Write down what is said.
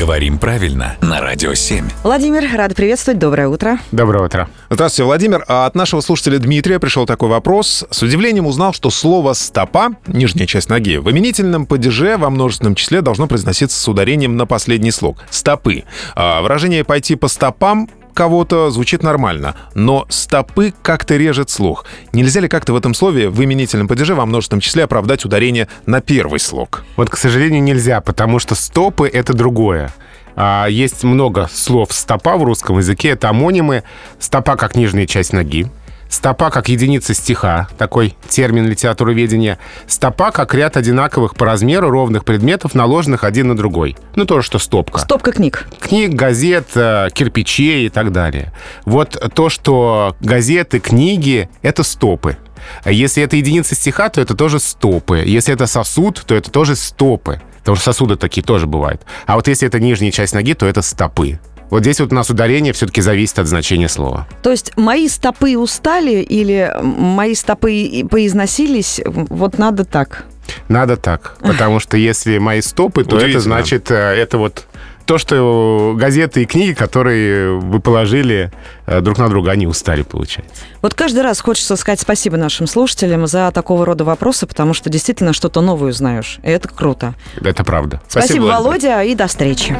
Говорим правильно на Радио 7. Владимир, рад приветствовать. Доброе утро. Доброе утро. Здравствуйте, Владимир. А От нашего слушателя Дмитрия пришел такой вопрос. С удивлением узнал, что слово «стопа», нижняя часть ноги, в именительном падеже во множественном числе должно произноситься с ударением на последний слог. «Стопы». А выражение «пойти по стопам» кого-то звучит нормально, но стопы как-то режет слух. Нельзя ли как-то в этом слове в именительном падеже во множественном числе оправдать ударение на первый слог? Вот, к сожалению, нельзя, потому что стопы — это другое. А, Есть много слов «стопа» в русском языке. Это амонимы. Стопа как нижняя часть ноги. Стопа как единица стиха, такой термин литературоведения. Стопа как ряд одинаковых по размеру ровных предметов, наложенных один на другой. Ну, то, что стопка. Стопка книг. Книг, газет, э, кирпичей и так далее. Вот то, что газеты, книги — это стопы. Если это единица стиха, то это тоже стопы. Если это сосуд, то это тоже стопы. Потому что сосуды такие тоже бывают. А вот если это нижняя часть ноги, то это стопы. Вот здесь вот у нас ударение все-таки зависит от значения слова. То есть мои стопы устали или мои стопы поизносились, вот надо так. Надо так. Потому что если мои стопы, то это значит, э, это вот то, что газеты и книги, которые вы положили э, друг на друга, они устали, получается. Вот каждый раз хочется сказать спасибо нашим слушателям за такого рода вопросы, потому что действительно что-то новое узнаешь. И это круто. Это правда. Спасибо, Спасибо. Володя, и до встречи.